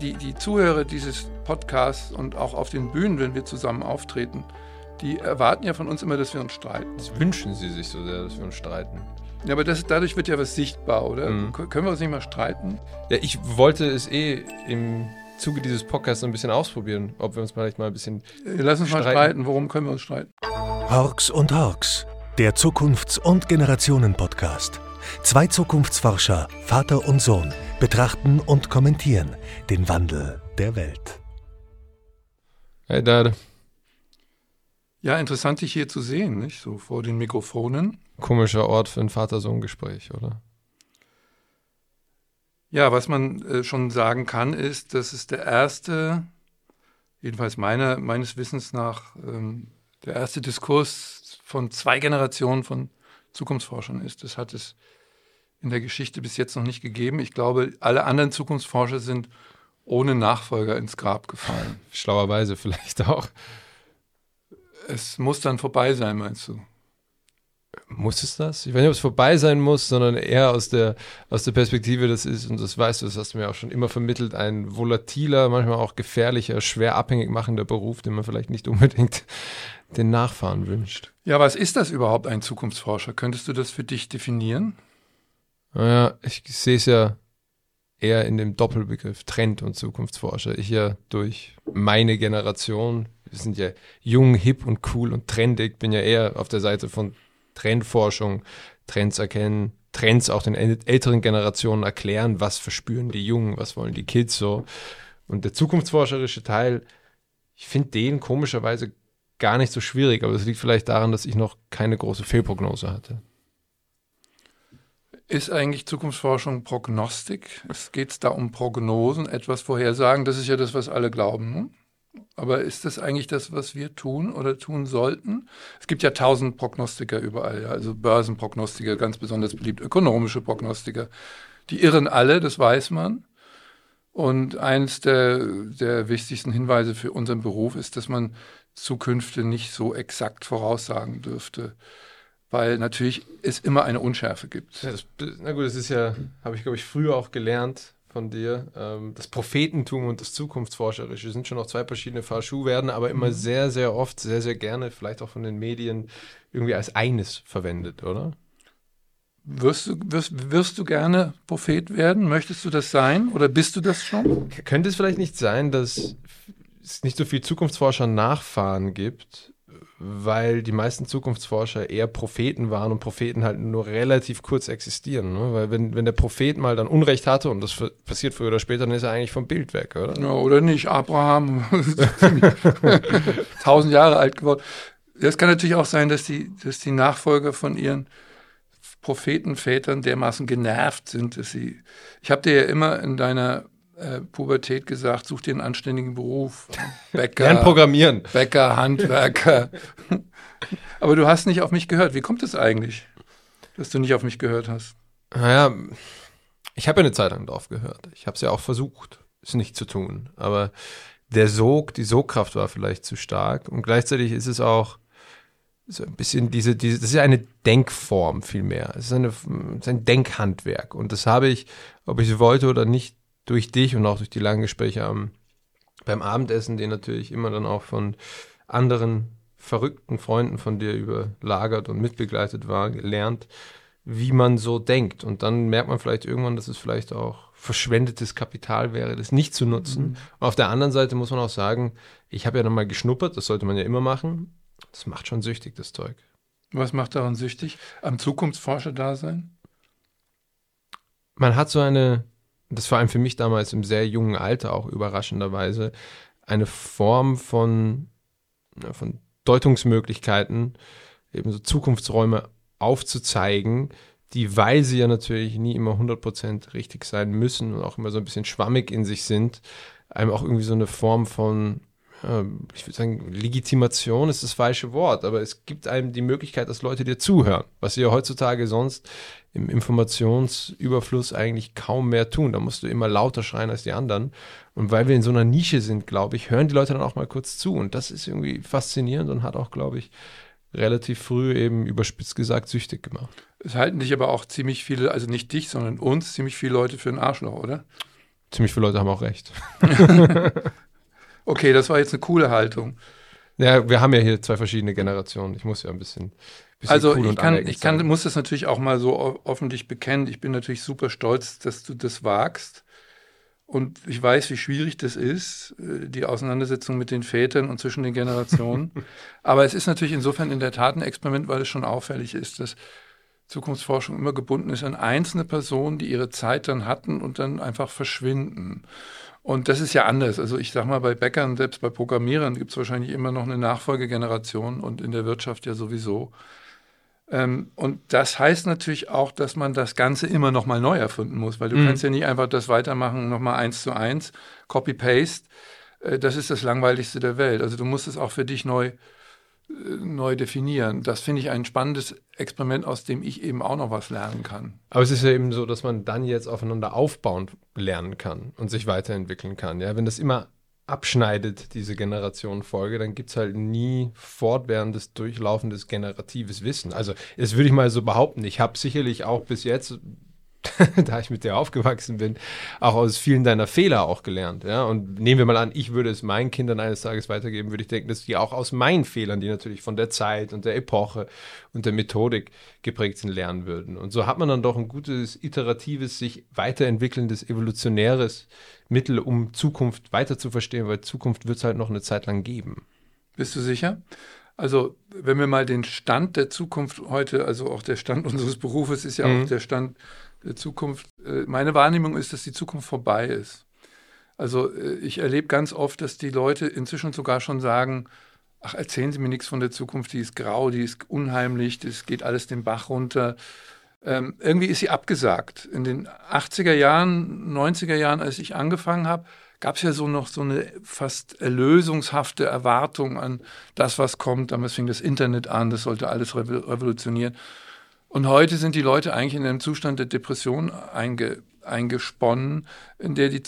die, die Zuhörer dieses Podcasts und auch auf den Bühnen, wenn wir zusammen auftreten, die erwarten ja von uns immer, dass wir uns streiten. Das wünschen sie sich so sehr, dass wir uns streiten. Ja, aber das, dadurch wird ja was sichtbar, oder? Mhm. Können wir uns nicht mal streiten? Ja, ich wollte es eh im Zuge dieses Podcasts ein bisschen ausprobieren, ob wir uns vielleicht mal ein bisschen. Lass uns streiten. mal streiten. Worum können wir uns streiten? Horks und Horks, der Zukunfts- und Generationen-Podcast. Zwei Zukunftsforscher, Vater und Sohn, betrachten und kommentieren den Wandel der Welt. Hey, Dad. Ja, interessant, dich hier zu sehen, nicht? So vor den Mikrofonen. Komischer Ort für ein Vater-Sohn-Gespräch, oder? Ja, was man äh, schon sagen kann, ist, dass es der erste, jedenfalls meiner, meines Wissens nach, ähm, der erste Diskurs von zwei Generationen von Zukunftsforschern ist. Das hat es in der Geschichte bis jetzt noch nicht gegeben. Ich glaube, alle anderen Zukunftsforscher sind ohne Nachfolger ins Grab gefallen. Schlauerweise vielleicht auch. Es muss dann vorbei sein, meinst du? Muss es das? Ich weiß nicht, ob es vorbei sein muss, sondern eher aus der, aus der Perspektive, das ist, und das weißt du, das hast du mir auch schon immer vermittelt, ein volatiler, manchmal auch gefährlicher, schwer abhängig machender Beruf, den man vielleicht nicht unbedingt den Nachfahren wünscht. Ja, was ist das überhaupt, ein Zukunftsforscher? Könntest du das für dich definieren? Naja, ich sehe es ja eher in dem Doppelbegriff Trend- und Zukunftsforscher. Ich ja durch meine Generation, wir sind ja jung, hip und cool und trendig, bin ja eher auf der Seite von Trendforschung, Trends erkennen, Trends auch den älteren Generationen erklären, was verspüren die Jungen, was wollen die Kids so. Und der zukunftsforscherische Teil, ich finde den komischerweise gar nicht so schwierig, aber es liegt vielleicht daran, dass ich noch keine große Fehlprognose hatte. Ist eigentlich Zukunftsforschung Prognostik? Es geht da um Prognosen, etwas vorhersagen. Das ist ja das, was alle glauben. Ne? Aber ist das eigentlich das, was wir tun oder tun sollten? Es gibt ja tausend Prognostiker überall, ja? also Börsenprognostiker, ganz besonders beliebt, ökonomische Prognostiker. Die irren alle, das weiß man. Und eines der, der wichtigsten Hinweise für unseren Beruf ist, dass man Zukünfte nicht so exakt voraussagen dürfte weil natürlich es immer eine Unschärfe gibt. Ja, das, na gut, das ist ja, habe ich glaube ich früher auch gelernt von dir. Ähm, das Prophetentum und das Zukunftsforscherische sind schon noch zwei verschiedene Paar Schuhe, werden aber immer mhm. sehr, sehr oft, sehr, sehr gerne, vielleicht auch von den Medien, irgendwie als eines verwendet, oder? Wirst du, wirst, wirst du gerne Prophet werden? Möchtest du das sein oder bist du das schon? Könnte es vielleicht nicht sein, dass es nicht so viel Zukunftsforscher Nachfahren gibt, weil die meisten Zukunftsforscher eher Propheten waren und Propheten halt nur relativ kurz existieren. Ne? Weil wenn, wenn der Prophet mal dann Unrecht hatte, und das passiert früher oder später, dann ist er eigentlich vom Bild weg, oder? Ja, oder nicht. Abraham, tausend Jahre alt geworden. Es kann natürlich auch sein, dass die, dass die Nachfolger von ihren Prophetenvätern dermaßen genervt sind, dass sie. Ich habe dir ja immer in deiner äh, Pubertät gesagt, such dir einen anständigen Beruf. Bäcker. Lern programmieren. Bäcker, Handwerker. Aber du hast nicht auf mich gehört. Wie kommt es eigentlich, dass du nicht auf mich gehört hast? Naja, ich habe ja eine Zeit lang drauf gehört. Ich habe es ja auch versucht, es nicht zu tun. Aber der Sog, die Sogkraft war vielleicht zu stark. Und gleichzeitig ist es auch so ein bisschen diese, diese, das ist ja eine Denkform vielmehr. Es ist, eine, es ist ein Denkhandwerk. Und das habe ich, ob ich es wollte oder nicht, durch dich und auch durch die langen Gespräche am, beim Abendessen, die natürlich immer dann auch von anderen verrückten Freunden von dir überlagert und mitbegleitet war, gelernt, wie man so denkt. Und dann merkt man vielleicht irgendwann, dass es vielleicht auch verschwendetes Kapital wäre, das nicht zu nutzen. Mhm. auf der anderen Seite muss man auch sagen, ich habe ja dann mal geschnuppert, das sollte man ja immer machen. Das macht schon süchtig, das Zeug. Was macht daran süchtig? Am Zukunftsforscher-Dasein? Man hat so eine das vor allem für mich damals im sehr jungen Alter auch überraschenderweise, eine Form von, von Deutungsmöglichkeiten, eben so Zukunftsräume aufzuzeigen, die, weil sie ja natürlich nie immer 100% richtig sein müssen und auch immer so ein bisschen schwammig in sich sind, einem auch irgendwie so eine Form von, ich würde sagen, Legitimation ist das falsche Wort, aber es gibt einem die Möglichkeit, dass Leute dir zuhören, was sie ja heutzutage sonst im Informationsüberfluss eigentlich kaum mehr tun. Da musst du immer lauter schreien als die anderen. Und weil wir in so einer Nische sind, glaube ich, hören die Leute dann auch mal kurz zu. Und das ist irgendwie faszinierend und hat auch, glaube ich, relativ früh eben überspitzt gesagt süchtig gemacht. Es halten dich aber auch ziemlich viele, also nicht dich, sondern uns, ziemlich viele Leute für einen Arschloch, oder? ziemlich viele Leute haben auch recht. okay, das war jetzt eine coole Haltung. Ja, wir haben ja hier zwei verschiedene Generationen. Ich muss ja ein bisschen. bisschen also cool ich, kann, ich kann, muss das natürlich auch mal so öffentlich bekennen. Ich bin natürlich super stolz, dass du das wagst. Und ich weiß, wie schwierig das ist, äh, die Auseinandersetzung mit den Vätern und zwischen den Generationen. Aber es ist natürlich insofern in der Tat ein Experiment, weil es schon auffällig ist, dass Zukunftsforschung immer gebunden ist an einzelne Personen, die ihre Zeit dann hatten und dann einfach verschwinden. Und das ist ja anders. Also ich sage mal, bei Bäckern, selbst bei Programmierern gibt es wahrscheinlich immer noch eine Nachfolgegeneration und in der Wirtschaft ja sowieso. Ähm, und das heißt natürlich auch, dass man das Ganze immer noch mal neu erfinden muss, weil du Mhm. kannst ja nicht einfach das weitermachen, noch mal eins zu eins, Copy-Paste. Äh, das ist das Langweiligste der Welt. Also du musst es auch für dich neu, neu definieren. Das finde ich ein spannendes Experiment, aus dem ich eben auch noch was lernen kann. Aber es ist ja eben so, dass man dann jetzt aufeinander aufbauend lernen kann und sich weiterentwickeln kann. Ja, wenn das immer abschneidet, diese Generationenfolge, dann gibt es halt nie fortwährendes, durchlaufendes generatives Wissen. Also, das würde ich mal so behaupten. Ich habe sicherlich auch bis jetzt, da ich mit dir aufgewachsen bin, auch aus vielen deiner Fehler auch gelernt. Ja? Und nehmen wir mal an, ich würde es meinen Kindern eines Tages weitergeben, würde ich denken, dass die auch aus meinen Fehlern, die natürlich von der Zeit und der Epoche und der Methodik geprägt sind, lernen würden. Und so hat man dann doch ein gutes, iteratives, sich weiterentwickelndes, evolutionäres Mittel, um Zukunft weiter zu verstehen, weil Zukunft wird es halt noch eine Zeit lang geben. Bist du sicher? Also, wenn wir mal den Stand der Zukunft heute, also auch der Stand unseres Berufes ist ja Mhm. auch der Stand Zukunft. äh, Meine Wahrnehmung ist, dass die Zukunft vorbei ist. Also, äh, ich erlebe ganz oft, dass die Leute inzwischen sogar schon sagen, ach, erzählen Sie mir nichts von der Zukunft, die ist grau, die ist unheimlich, das geht alles den Bach runter. Ähm, irgendwie ist sie abgesagt. In den 80er Jahren, 90er Jahren, als ich angefangen habe, gab es ja so noch so eine fast erlösungshafte Erwartung an das, was kommt. Damals fing das Internet an, das sollte alles revo- revolutionieren. Und heute sind die Leute eigentlich in einem Zustand der Depression einge, eingesponnen, in der die,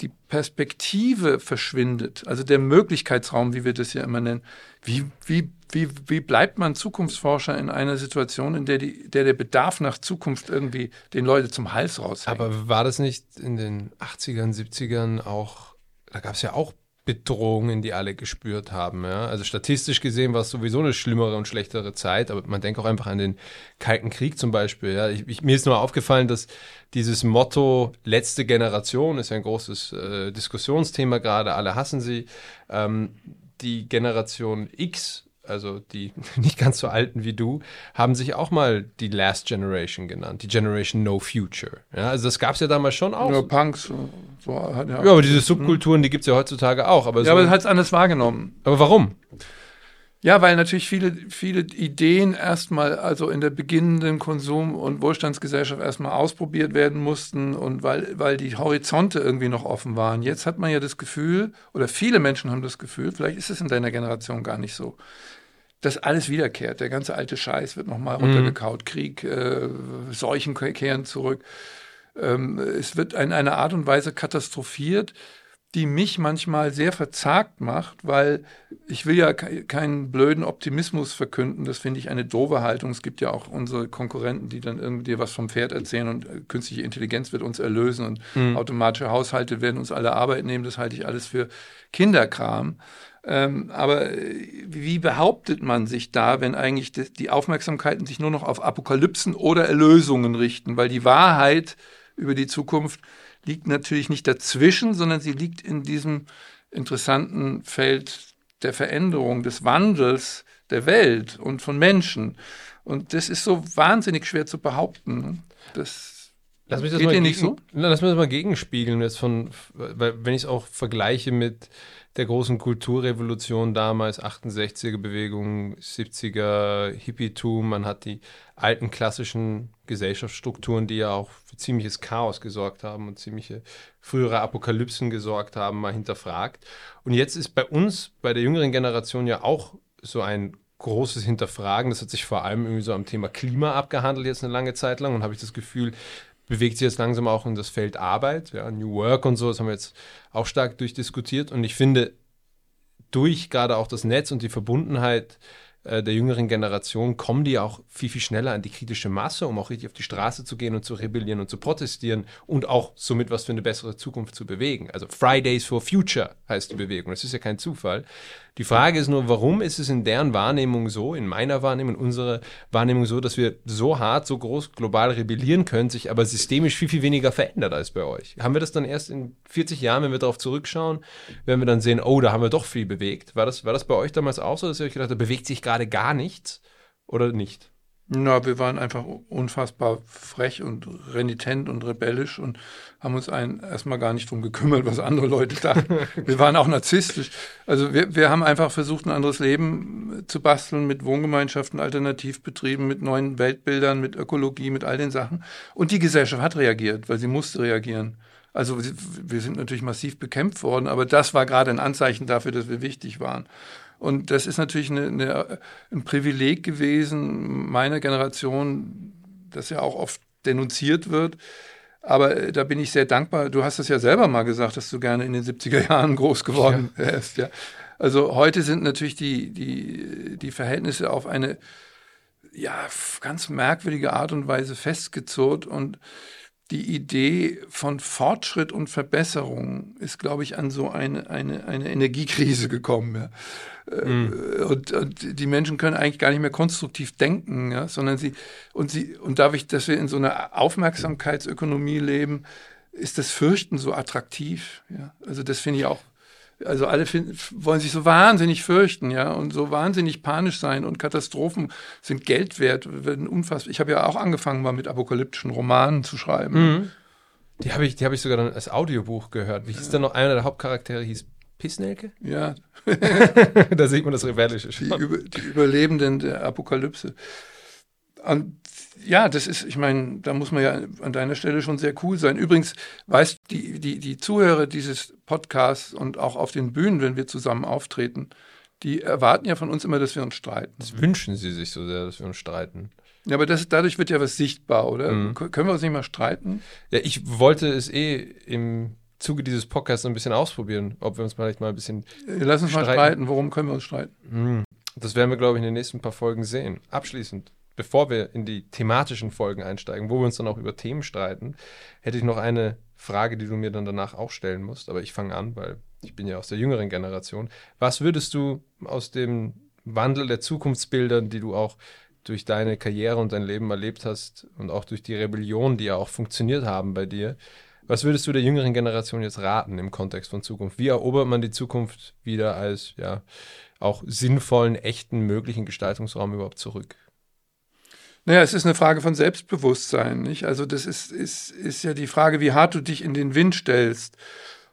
die Perspektive verschwindet, also der Möglichkeitsraum, wie wir das ja immer nennen. Wie, wie, wie, wie bleibt man Zukunftsforscher in einer Situation, in der, die, der der Bedarf nach Zukunft irgendwie den Leute zum Hals raushängt? Aber war das nicht in den 80ern, 70ern auch, da gab es ja auch Bedrohungen, die alle gespürt haben. Ja? Also statistisch gesehen war es sowieso eine schlimmere und schlechtere Zeit, aber man denkt auch einfach an den Kalten Krieg zum Beispiel. Ja? Ich, ich, mir ist nur aufgefallen, dass dieses Motto letzte Generation ist ja ein großes äh, Diskussionsthema gerade, alle hassen sie. Ähm, die Generation X, also die nicht ganz so alten wie du, haben sich auch mal die Last Generation genannt, die Generation No Future. Ja, also das gab es ja damals schon auch. ja, Ja, Punks, so, hat ja, aber diese Subkulturen, die gibt es ja heutzutage auch. Aber, ja, so, aber es hat es anders wahrgenommen. aber warum? Ja, weil natürlich viele, viele Ideen erstmal, also in der beginnenden Konsum- und Wohlstandsgesellschaft erstmal ausprobiert werden mussten und weil, weil die Horizonte irgendwie noch offen waren. Jetzt hat man ja das Gefühl, oder viele Menschen haben das Gefühl, vielleicht ist es in deiner Generation gar nicht so, dass alles wiederkehrt. Der ganze alte Scheiß wird nochmal runtergekaut. Krieg, äh, Seuchen ke- kehren zurück. Ähm, es wird in einer Art und Weise katastrophiert, die mich manchmal sehr verzagt macht, weil ich will ja ke- keinen blöden Optimismus verkünden. Das finde ich eine doofe Haltung. Es gibt ja auch unsere Konkurrenten, die dann irgendwie was vom Pferd erzählen und äh, künstliche Intelligenz wird uns erlösen und automatische Haushalte werden uns alle Arbeit nehmen. Das halte ich alles für Kinderkram. Ähm, aber äh, wie behauptet man sich da, wenn eigentlich die, Aufmerksamkeiten sich nur noch auf Apokalypsen oder Erlösungen richten? Weil die Wahrheit über die Zukunft liegt natürlich nicht dazwischen, sondern sie liegt in diesem interessanten Feld der Veränderung, des Wandels der Welt und von Menschen. Und das ist so wahnsinnig schwer zu behaupten. ne? Das Lass mich das Geht mal nicht gegen, Na, Lass mich das mal gegenspiegeln, jetzt von, weil, wenn ich es auch vergleiche mit der großen Kulturrevolution damals, 68er Bewegung, 70er Hippietum, man hat die alten klassischen Gesellschaftsstrukturen, die ja auch für ziemliches Chaos gesorgt haben und ziemliche frühere Apokalypsen gesorgt haben, mal hinterfragt. Und jetzt ist bei uns, bei der jüngeren Generation ja auch so ein großes Hinterfragen. Das hat sich vor allem irgendwie so am Thema Klima abgehandelt jetzt eine lange Zeit lang und habe ich das Gefühl, bewegt sich jetzt langsam auch in das Feld Arbeit, ja, New Work und so, das haben wir jetzt auch stark durchdiskutiert. Und ich finde, durch gerade auch das Netz und die Verbundenheit äh, der jüngeren Generation kommen die auch viel, viel schneller an die kritische Masse, um auch richtig auf die Straße zu gehen und zu rebellieren und zu protestieren und auch somit was für eine bessere Zukunft zu bewegen. Also Fridays for Future heißt die Bewegung. Das ist ja kein Zufall. Die Frage ist nur, warum ist es in deren Wahrnehmung so, in meiner Wahrnehmung, in unserer Wahrnehmung so, dass wir so hart, so groß global rebellieren können, sich aber systemisch viel, viel weniger verändert als bei euch? Haben wir das dann erst in 40 Jahren, wenn wir darauf zurückschauen, werden wir dann sehen, oh, da haben wir doch viel bewegt. War das, war das bei euch damals auch so, dass ihr euch gedacht habt, da bewegt sich gerade gar nichts oder nicht? Na, wir waren einfach unfassbar frech und renitent und rebellisch und haben uns ein, erstmal gar nicht drum gekümmert, was andere Leute dachten. wir waren auch narzisstisch. Also wir, wir haben einfach versucht, ein anderes Leben zu basteln mit Wohngemeinschaften, Alternativbetrieben, mit neuen Weltbildern, mit Ökologie, mit all den Sachen. Und die Gesellschaft hat reagiert, weil sie musste reagieren. Also wir sind natürlich massiv bekämpft worden, aber das war gerade ein Anzeichen dafür, dass wir wichtig waren. Und das ist natürlich eine, eine, ein Privileg gewesen meiner Generation, das ja auch oft denunziert wird. Aber äh, da bin ich sehr dankbar. Du hast es ja selber mal gesagt, dass du gerne in den 70er Jahren groß geworden ja. wärst. Ja. Also heute sind natürlich die, die, die Verhältnisse auf eine ja, ganz merkwürdige Art und Weise festgezurrt und die Idee von Fortschritt und Verbesserung ist, glaube ich, an so eine, eine, eine Energiekrise gekommen. Ja. Mhm. Und, und, die Menschen können eigentlich gar nicht mehr konstruktiv denken, ja, sondern sie und sie und dadurch, dass wir in so einer Aufmerksamkeitsökonomie leben, ist das Fürchten so attraktiv. Ja. Also das finde ich auch also alle find, wollen sich so wahnsinnig fürchten, ja, und so wahnsinnig panisch sein und Katastrophen sind Geld wert, werden unfassbar. Ich habe ja auch angefangen, mal mit apokalyptischen Romanen zu schreiben. Mhm. Die habe ich, die ich sogar dann als Audiobuch gehört. Wie hieß ja. denn noch einer der Hauptcharaktere? Hieß Pissnelke? Ja. da sieht man das Rebellische schon. Die, Über, die Überlebenden der Apokalypse. Und ja, das ist, ich meine, da muss man ja an deiner Stelle schon sehr cool sein. Übrigens, weißt die, die, die Zuhörer dieses Podcasts und auch auf den Bühnen, wenn wir zusammen auftreten, die erwarten ja von uns immer, dass wir uns streiten. Das wünschen sie sich so sehr, dass wir uns streiten. Ja, aber das, dadurch wird ja was sichtbar, oder? Mhm. Können wir uns nicht mal streiten? Ja, ich wollte es eh im Zuge dieses Podcasts ein bisschen ausprobieren, ob wir uns vielleicht mal ein bisschen. Lass uns streiten. mal streiten. Worum können wir uns streiten? Mhm. Das werden wir, glaube ich, in den nächsten paar Folgen sehen. Abschließend bevor wir in die thematischen Folgen einsteigen, wo wir uns dann auch über Themen streiten, hätte ich noch eine Frage, die du mir dann danach auch stellen musst. Aber ich fange an, weil ich bin ja aus der jüngeren Generation. Was würdest du aus dem Wandel der Zukunftsbildern, die du auch durch deine Karriere und dein Leben erlebt hast und auch durch die Rebellion, die ja auch funktioniert haben bei dir, was würdest du der jüngeren Generation jetzt raten im Kontext von Zukunft? Wie erobert man die Zukunft wieder als ja auch sinnvollen, echten, möglichen Gestaltungsraum überhaupt zurück? Naja, es ist eine Frage von Selbstbewusstsein. Nicht? Also das ist, ist, ist ja die Frage, wie hart du dich in den Wind stellst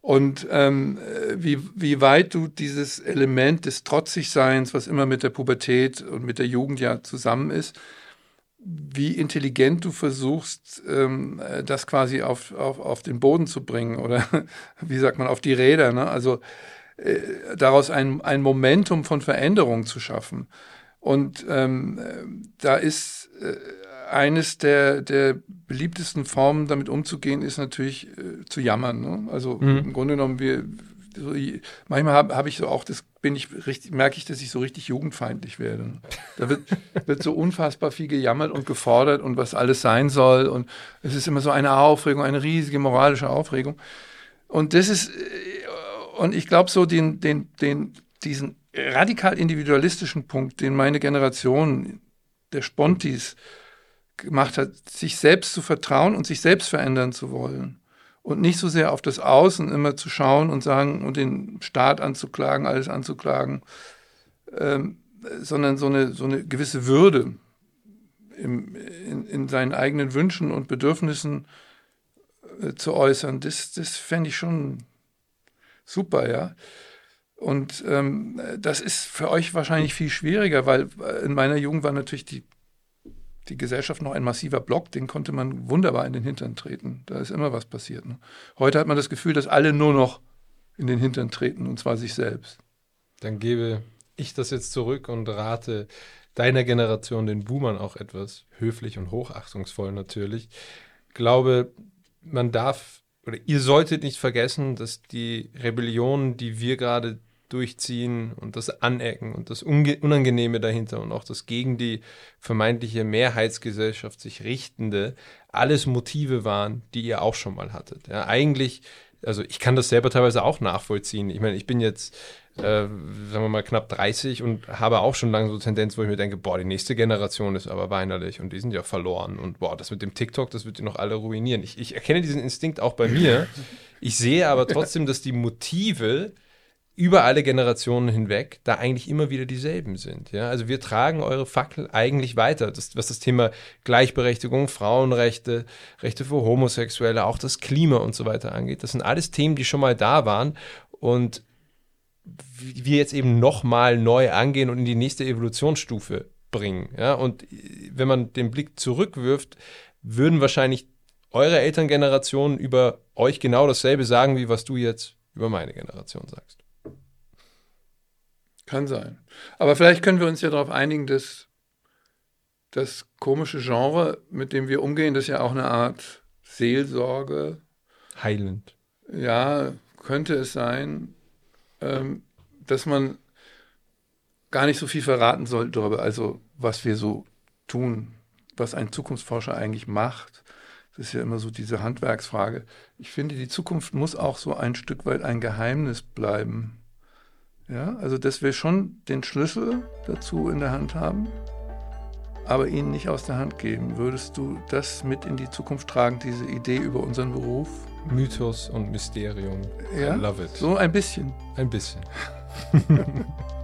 und ähm, wie, wie weit du dieses Element des Trotzigseins, was immer mit der Pubertät und mit der Jugend ja zusammen ist, wie intelligent du versuchst, ähm, das quasi auf, auf, auf den Boden zu bringen oder wie sagt man, auf die Räder. Ne? Also äh, daraus ein, ein Momentum von Veränderung zu schaffen. Und ähm, da ist äh, eines der, der beliebtesten Formen, damit umzugehen, ist natürlich äh, zu jammern. Ne? Also mhm. im Grunde genommen, wir, so, manchmal habe hab ich so auch, das bin ich richtig, merke ich, dass ich so richtig jugendfeindlich werde. Da wird, wird so unfassbar viel gejammert und gefordert und was alles sein soll. Und es ist immer so eine Aufregung, eine riesige moralische Aufregung. Und das ist, äh, und ich glaube so, den, den, den, diesen radikal individualistischen Punkt, den meine Generation der Spontis gemacht hat, sich selbst zu vertrauen und sich selbst verändern zu wollen. Und nicht so sehr auf das Außen immer zu schauen und sagen und den Staat anzuklagen, alles anzuklagen, ähm, sondern so eine, so eine gewisse Würde im, in, in seinen eigenen Wünschen und Bedürfnissen äh, zu äußern. Das, das fände ich schon super, ja. Und ähm, das ist für euch wahrscheinlich viel schwieriger, weil äh, in meiner Jugend war natürlich die, die Gesellschaft noch ein massiver Block, den konnte man wunderbar in den Hintern treten. Da ist immer was passiert. Ne? Heute hat man das Gefühl, dass alle nur noch in den Hintern treten, und zwar sich selbst. Dann gebe ich das jetzt zurück und rate deiner Generation, den Boomern, auch etwas höflich und hochachtungsvoll natürlich. Glaube, man darf oder ihr solltet nicht vergessen, dass die Rebellion, die wir gerade durchziehen und das Anecken und das Unangenehme dahinter und auch das gegen die vermeintliche Mehrheitsgesellschaft sich richtende, alles Motive waren, die ihr auch schon mal hattet. Ja, eigentlich, also ich kann das selber teilweise auch nachvollziehen. Ich meine, ich bin jetzt äh, sagen wir mal, knapp 30 und habe auch schon lange so Tendenz, wo ich mir denke, boah, die nächste Generation ist aber weinerlich und die sind ja verloren und boah, das mit dem TikTok, das wird die noch alle ruinieren. Ich, ich erkenne diesen Instinkt auch bei mir. Ich sehe aber trotzdem, dass die Motive über alle Generationen hinweg da eigentlich immer wieder dieselben sind. Ja? Also wir tragen eure Fackel eigentlich weiter, das, was das Thema Gleichberechtigung, Frauenrechte, Rechte für Homosexuelle, auch das Klima und so weiter angeht. Das sind alles Themen, die schon mal da waren und wir jetzt eben nochmal neu angehen und in die nächste Evolutionsstufe bringen. Ja? Und wenn man den Blick zurückwirft, würden wahrscheinlich eure Elterngeneration über euch genau dasselbe sagen, wie was du jetzt über meine Generation sagst. Kann sein. Aber vielleicht können wir uns ja darauf einigen, dass das komische Genre, mit dem wir umgehen, das ist ja auch eine Art Seelsorge. Heilend. Ja, könnte es sein ähm, dass man gar nicht so viel verraten sollte darüber, also was wir so tun, was ein Zukunftsforscher eigentlich macht. Das ist ja immer so diese Handwerksfrage. Ich finde, die Zukunft muss auch so ein Stück weit ein Geheimnis bleiben. Ja, also dass wir schon den Schlüssel dazu in der Hand haben, aber ihn nicht aus der Hand geben. Würdest du das mit in die Zukunft tragen, diese Idee über unseren Beruf? Mythos und Mysterium. Ja, I love it. So ein bisschen. Ein bisschen.